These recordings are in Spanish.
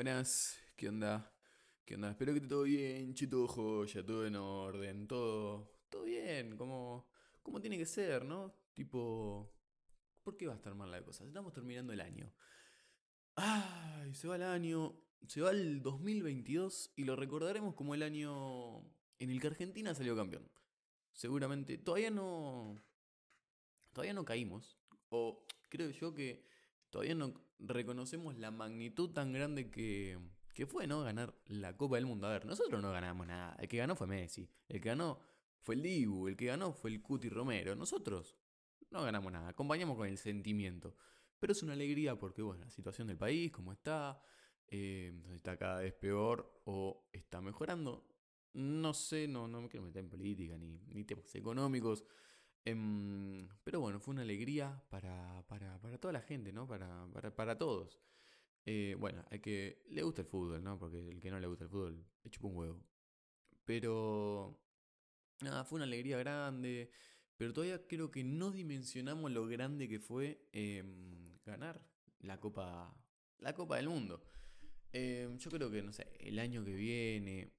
Buenas, ¿qué onda? ¿Qué onda? Espero que esté todo bien, chito joya, todo en orden, todo, todo bien, como, como tiene que ser, ¿no? Tipo, ¿por qué va a estar mal la cosa? Estamos terminando el año. Ay, se va el año, se va el 2022 y lo recordaremos como el año en el que Argentina salió campeón. Seguramente, todavía no, todavía no caímos, o creo yo que todavía no reconocemos la magnitud tan grande que, que fue, ¿no? Ganar la Copa del Mundo. A ver, nosotros no ganamos nada. El que ganó fue Messi. El que ganó fue el Dibu. El que ganó fue el Cuti Romero. Nosotros no ganamos nada. Acompañamos con el sentimiento. Pero es una alegría porque, bueno, la situación del país, cómo está, eh, está cada vez peor o está mejorando. No sé, no, no me quiero meter en política ni, ni temas económicos. Em, pero bueno, fue una alegría para, para, para toda la gente, ¿no? Para, para, para todos. Eh, bueno, hay que le gusta el fútbol, ¿no? Porque el que no le gusta el fútbol le chupa un huevo. Pero nada, fue una alegría grande. Pero todavía creo que no dimensionamos lo grande que fue em, ganar la Copa, la Copa del Mundo. Em, yo creo que, no sé, el año que viene,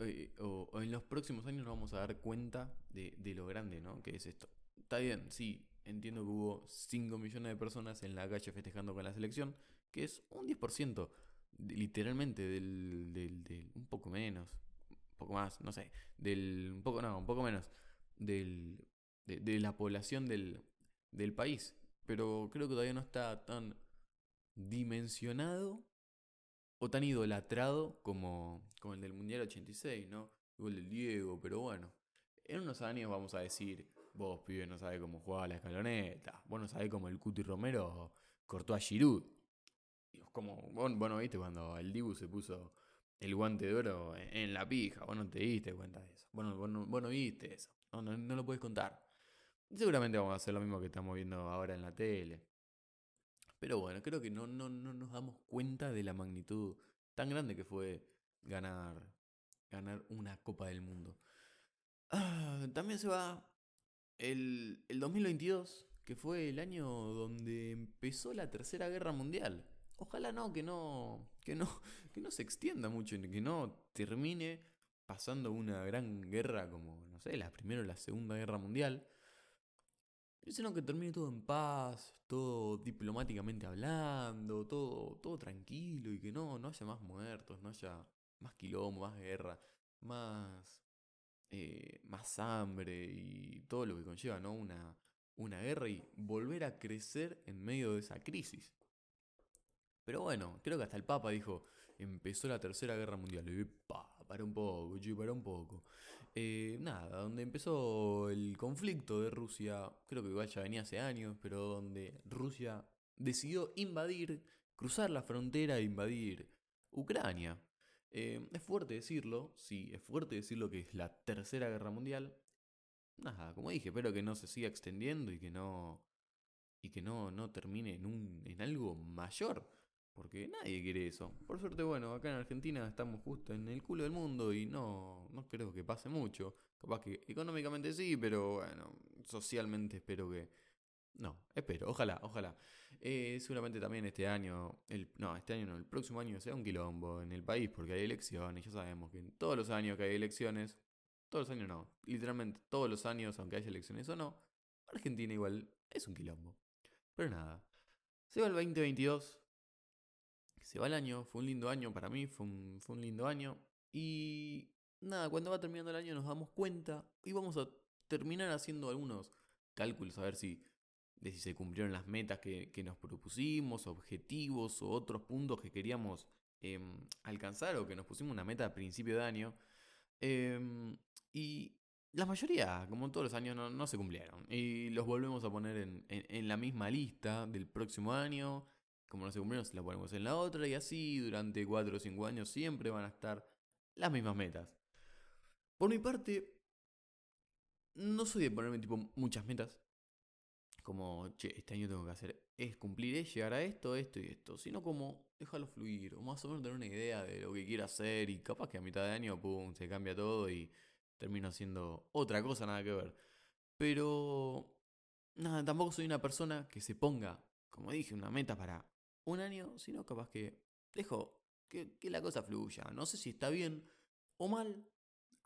eh, o, en los próximos años nos vamos a dar cuenta de, de, lo grande, ¿no? Que es esto. Está bien, sí, entiendo que hubo 5 millones de personas en la calle festejando con la selección, que es un 10%, literalmente, del, del, del, un poco menos, un poco más, no sé, del, un poco, no, un poco menos, del, de, de la población del, del país. Pero creo que todavía no está tan dimensionado o tan idolatrado como, como el del Mundial 86, ¿no? El del Diego, pero bueno. En unos años vamos a decir, vos, pibe, no sabés cómo jugaba la escaloneta. Vos no sabés cómo el Cuti Romero cortó a Giroud. Como, vos, vos no viste cuando el Dibu se puso el guante de oro en la pija. Vos no te diste cuenta de eso. Vos no, vos vos viste eso. No, no, no lo puedes contar. Seguramente vamos a hacer lo mismo que estamos viendo ahora en la tele. Pero bueno, creo que no, no, no nos damos cuenta de la magnitud tan grande que fue ganar, ganar una Copa del Mundo. Ah, también se va el, el 2022, que fue el año donde empezó la Tercera Guerra Mundial. Ojalá no, que no, que no, que no se extienda mucho, que no termine pasando una gran guerra como, no sé, la Primera o la Segunda Guerra Mundial. Sino que termine todo en paz, todo diplomáticamente hablando, todo, todo tranquilo y que no, no haya más muertos, no haya más quilombo, más guerra, más, eh, más hambre y todo lo que conlleva, ¿no? Una, una guerra y volver a crecer en medio de esa crisis. Pero bueno, creo que hasta el Papa dijo, empezó la Tercera Guerra Mundial. Y pa, para un poco, para un poco. Eh, nada, donde empezó el conflicto de Rusia, creo que igual ya venía hace años, pero donde Rusia decidió invadir, cruzar la frontera e invadir Ucrania. Eh, es fuerte decirlo, sí, es fuerte decirlo que es la Tercera Guerra Mundial. Nada, como dije, espero que no se siga extendiendo y que no y que no, no termine en, un, en algo mayor. Porque nadie quiere eso. Por suerte, bueno, acá en Argentina estamos justo en el culo del mundo y no, no creo que pase mucho. Capaz que económicamente sí, pero bueno, socialmente espero que... No, espero, ojalá, ojalá. Eh, seguramente también este año, el, no, este año no, el próximo año sea un quilombo en el país porque hay elecciones. Ya sabemos que en todos los años que hay elecciones, todos los años no, literalmente todos los años, aunque haya elecciones o no, Argentina igual es un quilombo. Pero nada, se va el 2022, se va el año, fue un lindo año para mí, fue un, fue un lindo año. Y nada, cuando va terminando el año nos damos cuenta y vamos a terminar haciendo algunos cálculos a ver si, si se cumplieron las metas que, que nos propusimos, objetivos o otros puntos que queríamos eh, alcanzar o que nos pusimos una meta a principio de año. Eh, y la mayoría, como todos los años, no, no, se cumplieron. Y los volvemos a poner en, en la misma lista del próximo año como no se cumplieron, se la ponemos en la otra y así durante 4 o 5 años siempre van a estar las mismas metas. Por mi parte, no soy de ponerme tipo muchas metas. Como, che, este año tengo que hacer, es cumplir, es llegar a esto, esto y esto. Sino como, déjalo fluir, o más o menos tener una idea de lo que quiero hacer y capaz que a mitad de año, pum, se cambia todo y termino haciendo otra cosa, nada que ver. Pero, nada, tampoco soy una persona que se ponga, como dije, una meta para un año, sino capaz que dejo que, la cosa fluya. No sé si está bien o mal,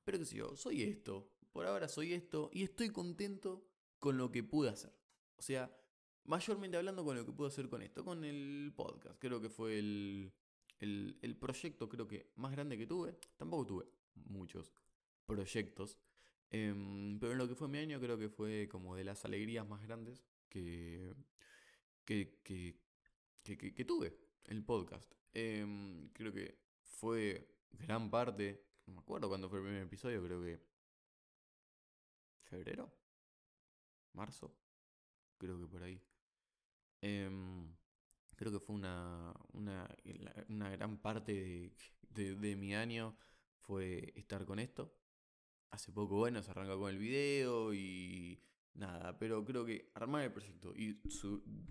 pero qué sé yo, soy esto. Por ahora soy esto y estoy contento con lo que pude hacer. O sea, mayormente hablando con lo que pude hacer con esto, con el podcast. Creo que fue el, el, el proyecto creo que más grande que tuve. Tampoco tuve muchos proyectos. Em, pero en lo que fue mi año creo que fue como de las alegrías más grandes que, que, que, que, tuve el podcast. Em, creo que fue gran parte, no me acuerdo cuándo fue el primer episodio, creo que febrero, marzo, creo que por ahí. Em, creo que fue una, una, una gran parte de, de mi año fue estar con esto hace poco, bueno, se arranca con el video y nada, pero creo que armar el proyecto y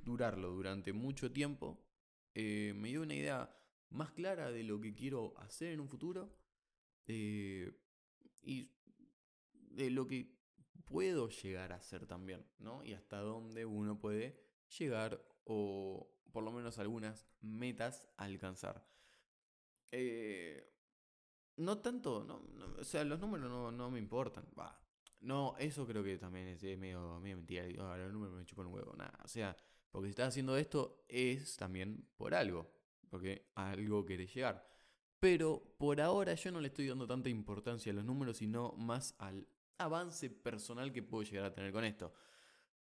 durarlo durante mucho tiempo eh, me dio una idea más clara de lo que quiero hacer en un futuro eh, y de lo que puedo llegar a hacer también, ¿no? Y hasta dónde uno puede llegar o por lo menos algunas metas alcanzar. Eh, no tanto, no, o sea, los números no, no me importan. Va. No, eso creo que también es, medio, mentira. Ah, los números me chupan un huevo. Nada. O sea, porque si estás haciendo esto es también por algo. Porque a algo querés llegar. Pero por ahora yo no le estoy dando tanta importancia a los números, sino más al avance personal que puedo llegar a tener con esto.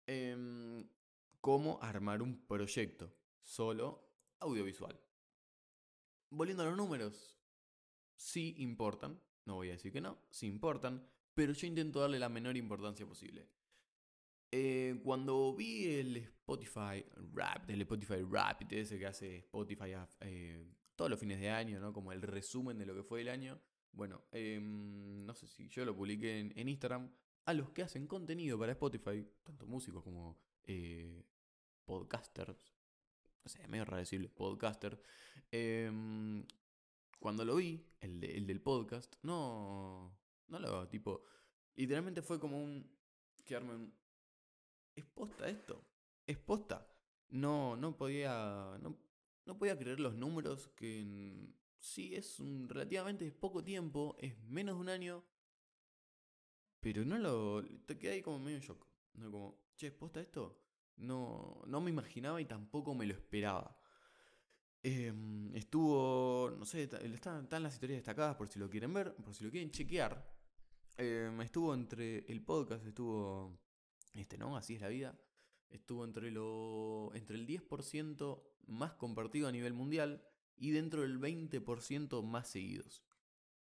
Eh, cómo armar un proyecto solo audiovisual. Volviendo a los números, sí importan, no voy a decir que no, sí importan, pero yo intento darle la menor importancia posible. Eh, cuando vi el Spotify Rap, el Spotify Rap, ese que hace Spotify eh, todos los fines de año, ¿no? Como el resumen de lo que fue el año. Bueno, em, no sé si yo lo publiqué en, Instagram. A los que hacen contenido para Spotify, tanto músicos como eh, podcasters, no sé, medio raro decirle podcaster, em, cuando lo vi, el, del podcast, no, no lo, tipo, literalmente fue como un, quedarme un, ¿es posta esto? ¿Es posta? No, no podía, no, no podía creer los números que sí es un relativamente poco tiempo, es menos de un año, pero no lo, te quedé ahí como medio shock, no como, che, ¿es posta esto? No, no me imaginaba y tampoco me lo esperaba. Em, estuvo, no sé, están, están las historias destacadas por si lo quieren ver, por si lo quieren chequear. Em, estuvo entre el podcast, estuvo, este, ¿no? Así es la vida. Estuvo entre, lo, entre el 10% más compartido a nivel mundial y dentro del 20% más seguidos.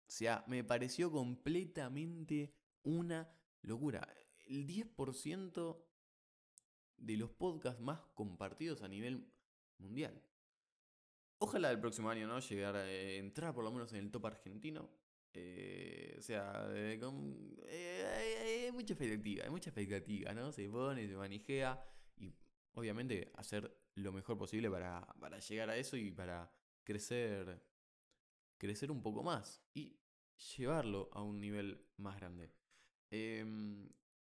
O sea, me pareció completamente una locura. El 10% de los podcasts más compartidos a nivel mundial. Ojalá el próximo año, ¿no? Llegar a eh, entrar por lo menos en el top argentino. Eh, o sea, eh, hay, mucha expectativa, hay mucha expectativa, ¿no? Se pone, se manijea y obviamente hacer lo mejor posible para, para llegar a eso y para crecer, crecer un poco más y llevarlo a un nivel más grande. Em,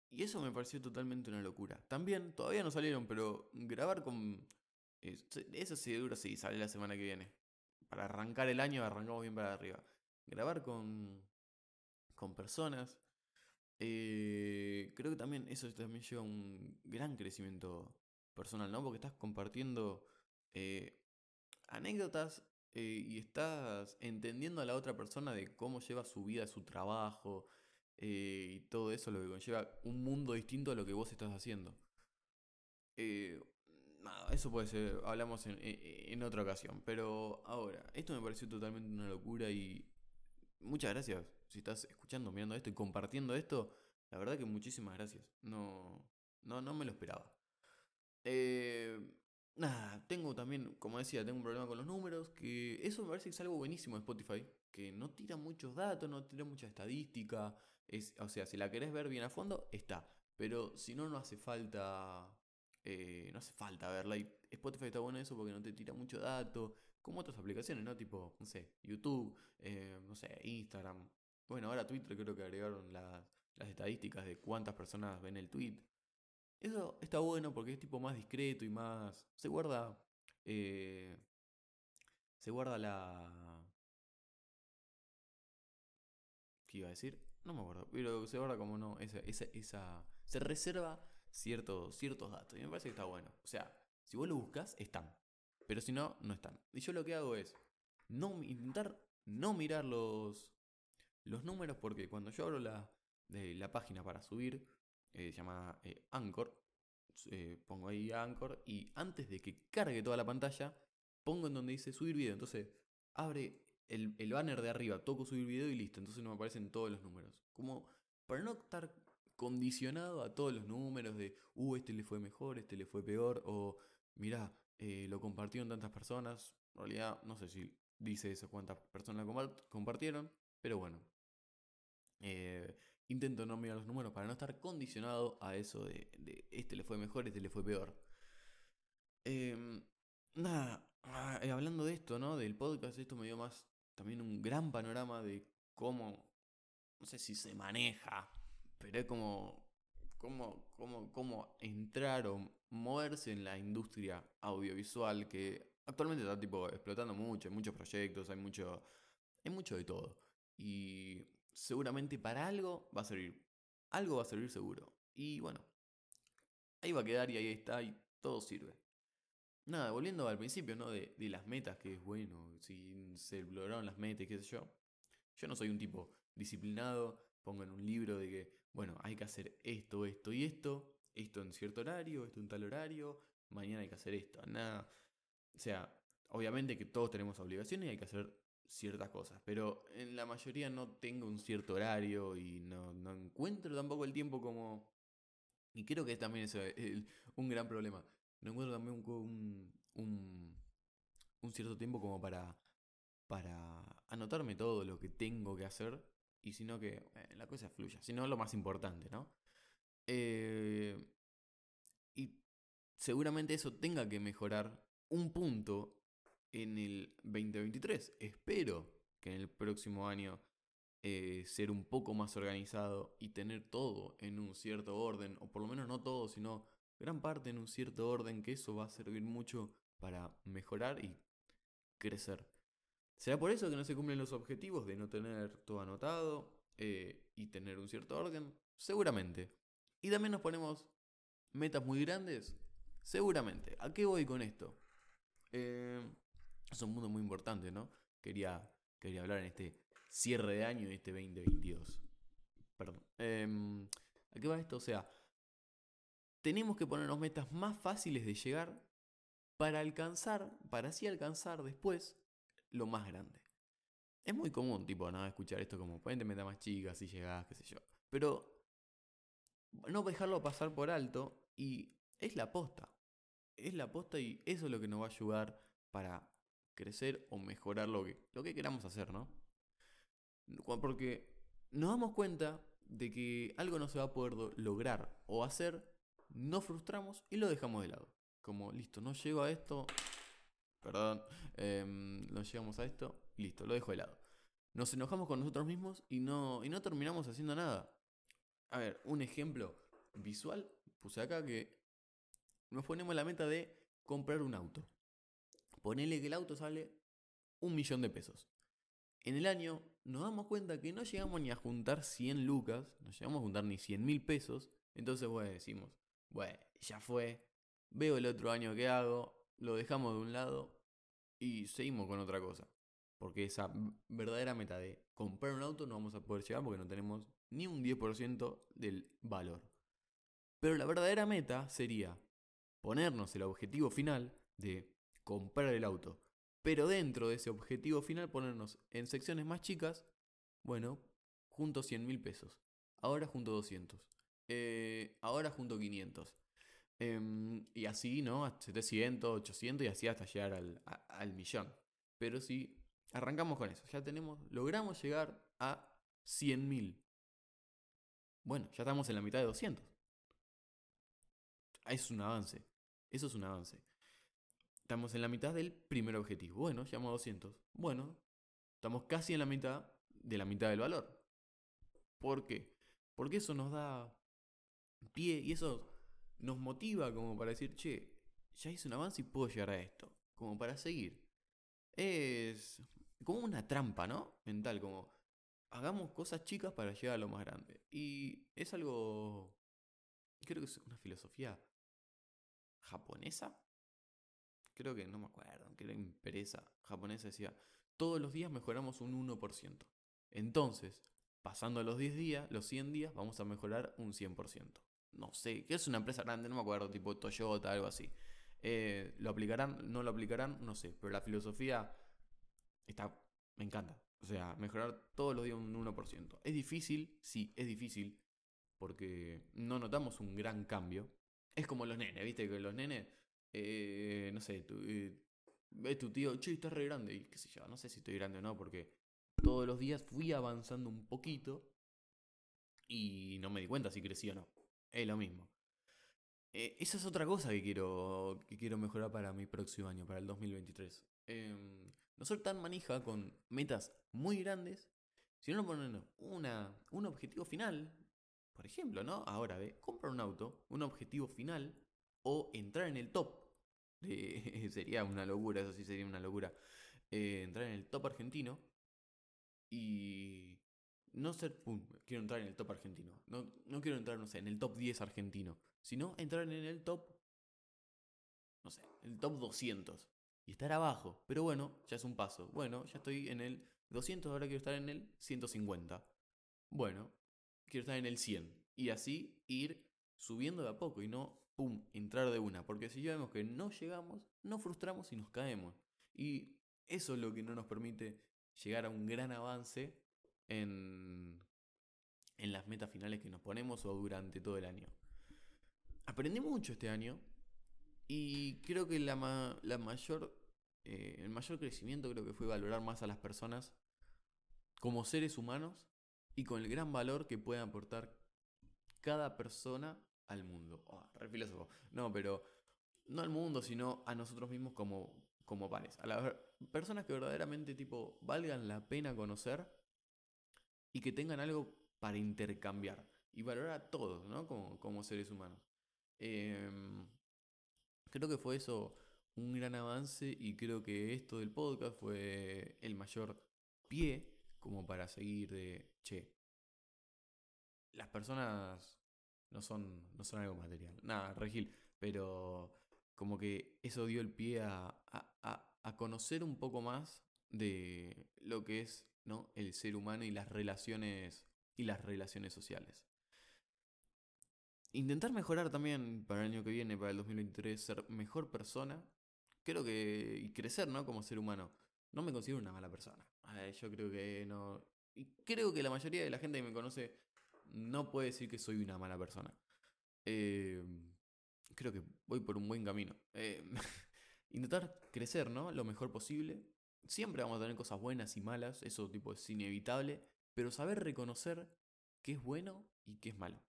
y eso me pareció totalmente una locura. También, todavía no salieron, pero grabar con eso sí duro, sí, sale la semana que viene. Para arrancar el año, arrancamos bien para arriba. Grabar con, con personas. Eh, creo que también eso también lleva a un gran crecimiento personal, ¿no? Porque estás compartiendo eh, anécdotas eh, y estás entendiendo a la otra persona de cómo lleva su vida, su trabajo y todo eso, lo que conlleva un mundo distinto a lo que vos estás haciendo nada, eso puede ser, hablamos en, otra ocasión. Pero ahora, esto me pareció totalmente una locura y muchas gracias. Si estás escuchando, mirando esto y compartiendo esto, la verdad que muchísimas gracias. No, no, no me lo esperaba. Eh, nada, tengo también, como decía, tengo un problema con los números, que eso me parece que es algo buenísimo de Spotify, que no tira muchos datos, no tira mucha estadística. Es, o sea, si la querés ver bien a fondo, está. Pero si no, no hace falta eh, no hace falta verla. Y Spotify está bueno eso porque no te tira mucho dato. Como otras aplicaciones, ¿no? Tipo, no sé, YouTube, eh, no sé, Instagram. Bueno, ahora Twitter creo que agregaron las, estadísticas de cuántas personas ven el tweet. Eso está bueno porque es tipo más discreto y más... Se guarda... Eh, se guarda la... ¿Qué iba a decir? No me acuerdo, pero se guarda como no, esa, esa, esa... Se reserva ciertos, ciertos datos y me parece que está bueno. O sea, si vos lo buscas, están. Pero si no, no están. Y yo lo que hago es no, intentar no mirar los, los números porque cuando yo abro la, la página para subir, eh, se llama eh, Anchor, eh, pongo ahí Anchor y antes de que cargue toda la pantalla, pongo en donde dice subir video. Entonces abre el, el banner de arriba, toco subir video y listo. Entonces no me aparecen todos los números. Como para no estar condicionado a todos los números de, uh, este le fue mejor, este le fue peor, o mirá, lo compartieron tantas personas. En realidad, no sé si dice eso cuántas personas compartieron, pero bueno. Eh, intento no mirar los números para no estar condicionado a eso de, este le fue mejor, este le fue peor. Em, nada, ah, eh, hablando de esto, ¿no? Del podcast, esto me dio más también un gran panorama de cómo, no sé si se maneja, pero es como, cómo, cómo, cómo entrar o moverse en la industria audiovisual que actualmente está tipo explotando mucho, hay muchos proyectos, hay mucho, hay mucho de todo. Y seguramente para algo va a servir. Algo va a servir seguro. Y bueno, ahí va a quedar y ahí está y todo sirve. Nada, volviendo al principio, ¿no? De, de las metas, que es bueno, si se lograron las metas, qué sé yo. Yo no soy un tipo disciplinado, pongo en un libro de que, bueno, hay que hacer esto, esto y esto, esto en cierto horario, esto en tal horario, mañana hay que hacer esto, nada. O sea, obviamente que todos tenemos obligaciones y hay que hacer ciertas cosas, pero en la mayoría no tengo un cierto horario y no, encuentro tampoco el tiempo como... Y creo que también es un gran problema. No encuentro también un, un, un cierto tiempo como para, para anotarme todo lo que tengo que hacer y sino que eh, la cosa fluya, sino lo más importante, ¿no? Eh, y seguramente eso tenga que mejorar un punto en el 2023. Espero que en el próximo año eh, ser un poco más organizado y tener todo en un cierto orden, o por lo menos no todo, sino gran parte en un cierto orden, que eso va a servir mucho para mejorar y crecer. ¿Será por eso que no se cumplen los objetivos de no tener todo anotado eh, y tener un cierto orden? Seguramente. Y también nos ponemos metas muy grandes. Seguramente. ¿A qué voy con esto? Eh, es un mundo muy importante, ¿no? Quería, quería hablar en este cierre de año este 2022. Perdón. Eh, ¿A qué va esto? O sea, tenemos que ponernos metas más fáciles de llegar para alcanzar, para así alcanzar después lo más grande. Es muy común, tipo, ¿no? Escuchar esto como, ponete metas más chicas si llegás, qué sé yo. Pero no dejarlo pasar por alto y es la posta es la aposta y eso es lo que nos va a ayudar para crecer o mejorar lo que, lo que queramos hacer, ¿no? Porque nos damos cuenta de que algo no se va a poder lograr o hacer, nos frustramos y lo dejamos de lado. Como, listo, no llego a esto, perdón, em, no llegamos a esto, listo, lo dejo de lado. Nos enojamos con nosotros mismos y no, y no terminamos haciendo nada. A ver, un ejemplo visual, puse acá que nos ponemos la meta de comprar un auto. Ponele que el auto sale un millón de pesos. En el año nos damos cuenta que no llegamos ni a juntar 100 lucas, no llegamos a juntar ni 100 mil pesos. Entonces, bueno, decimos, bueno, ya fue, veo el otro año que hago, lo dejamos de un lado y seguimos con otra cosa. Porque esa verdadera meta de comprar un auto no vamos a poder llegar porque no tenemos ni un 10% del valor. Pero la verdadera meta sería ponernos el objetivo final de comprar el auto. Pero dentro de ese objetivo final ponernos en secciones más chicas, bueno, junto 100 mil pesos. Ahora junto 200. Eh, ahora junto 500. Em, y así, ¿no? 700, 800 y así hasta llegar al, al millón. Pero si arrancamos con eso, ya tenemos, logramos llegar a 100 mil. Bueno, ya estamos en la mitad de 200. Es un avance. Eso es un avance. Estamos en la mitad del primer objetivo. Bueno, llamo a 200. Bueno, estamos casi en la mitad de la mitad del valor. ¿Por qué? Porque eso nos da pie y eso nos motiva como para decir, che, ya hice un avance y puedo llegar a esto. Como para seguir. Es como una trampa, ¿no? Mental, como hagamos cosas chicas para llegar a lo más grande. Y es algo, creo que es una filosofía japonesa. Creo que, no me acuerdo, que era empresa japonesa, decía, todos los días mejoramos un 1%. Entonces, pasando los 10 días, los 100 días, vamos a mejorar un 100%. No sé, que es una empresa grande, no me acuerdo, tipo Toyota, algo así. Eh, ¿Lo aplicarán? ¿No lo aplicarán? No sé, pero la filosofía está, me encanta. O sea, mejorar todos los días un 1%. ¿Es difícil? Sí, es difícil. Porque no notamos un gran cambio. Es como los nenes, ¿viste? Que los nenes, eh, no sé, tu, eh, ves tu tío, che, estás re grande. Y qué sé yo, no sé si estoy grande o no, porque todos los días fui avanzando un poquito. Y no me di cuenta si crecí o no. Es lo mismo. Eh, esa es otra cosa que quiero, que quiero mejorar para mi próximo año, para el 2023. Em, no ser tan manija con metas muy grandes, sino poner una, un objetivo final. Por ejemplo, ¿no? Ahora de comprar un auto, un objetivo final, o entrar en el top. sería una locura, eso sí sería una locura. Eh, entrar en el top argentino y no ser, pum, quiero entrar en el top argentino. No, no quiero entrar, no sé, en el top 10 argentino, sino entrar en el top, no sé, el top 200 y estar abajo. Pero bueno, ya es un paso. Bueno, ya estoy en el 200, ahora quiero estar en el 150. Bueno, quiero estar en el 100. Y así ir subiendo de a poco y no, pum, entrar de una. Porque si ya vemos que no llegamos, nos frustramos y nos caemos. Y eso es lo que no nos permite llegar a un gran avance en, en las metas finales que nos ponemos o durante todo el año. Aprendí mucho este año y creo que la, la mayor, eh, el mayor crecimiento creo que fue valorar más a las personas como seres humanos y con el gran valor que puede aportar cada persona al mundo. Oh. No, pero no al mundo, sino a nosotros mismos como, como pares. A las personas que verdaderamente tipo valgan la pena conocer y que tengan algo para intercambiar. Y valorar a todos, ¿no? Como, como seres humanos. Em, creo que fue eso un gran avance y creo que esto del podcast fue el mayor pie como para seguir de, che, las personas no son, no son algo material. Nada, Regil, pero como que eso dio el pie a, a, a, conocer un poco más de lo que es ¿no? el ser humano y las relaciones y las relaciones sociales intentar mejorar también para el año que viene, para el 2023, ser mejor persona. Creo que. y crecer, ¿no? Como ser humano. No me considero una mala persona. yo creo que no. Y creo que la mayoría de la gente que me conoce no puede decir que soy una mala persona. Eh, creo que voy por un buen camino. Eh, intentar crecer, ¿no? Lo mejor posible. Siempre vamos a tener cosas buenas y malas, eso tipo es inevitable, pero saber reconocer qué es bueno y qué es malo.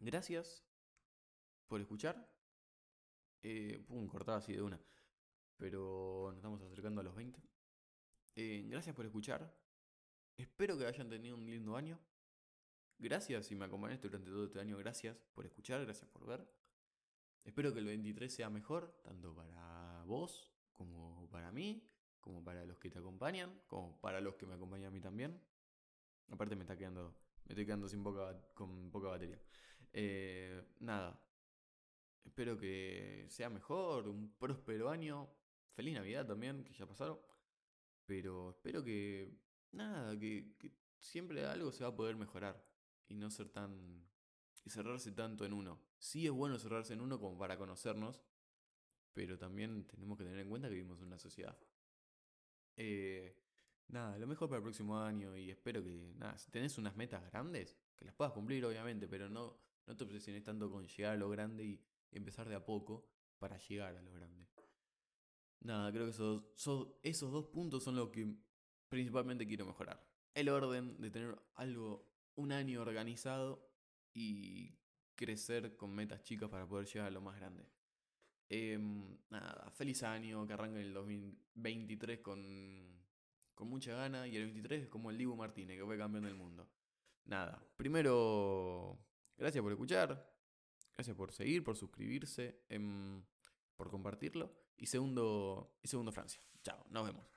Gracias por escuchar. Eh, pum, cortaba así de una. Pero nos estamos acercando a los 20. Eh, gracias por escuchar. Espero que hayan tenido un lindo año. Gracias si me acompañaste durante todo este año. Gracias por escuchar, gracias por ver. Espero que el 23 sea mejor, tanto para vos como para mí, como para los que te acompañan, como para los que me acompañan a mí también. Aparte me está quedando, me estoy quedando sin poca, con poca batería. Eh, nada. Espero que sea mejor, un próspero año. Feliz Navidad también, que ya pasaron. Pero espero que. Nada, que, siempre algo se va a poder mejorar. Y no ser tan. Y cerrarse tanto en uno. Sí es bueno cerrarse en uno como para conocernos. Pero también tenemos que tener en cuenta que vivimos en una sociedad. Eh, nada, lo mejor para el próximo año. Y espero que. Nada, si tenés unas metas grandes, que las puedas cumplir, obviamente, pero no no te obsesiones tanto con llegar a lo grande y empezar de a poco para llegar a lo grande. Nada, creo que esos, esos dos puntos son lo que principalmente quiero mejorar. El orden de tener algo, un año organizado y crecer con metas chicas para poder llegar a lo más grande. Em, nada, feliz año, que arranque el 2023 con, con mucha gana y el 23 es como el Dibu Martínez, que fue campeón del mundo. Nada, primero Gracias por escuchar. Gracias por seguir, por suscribirse, em, por compartir. compartirlo. Y segundo, y segundo Francia. Chao, nos vemos.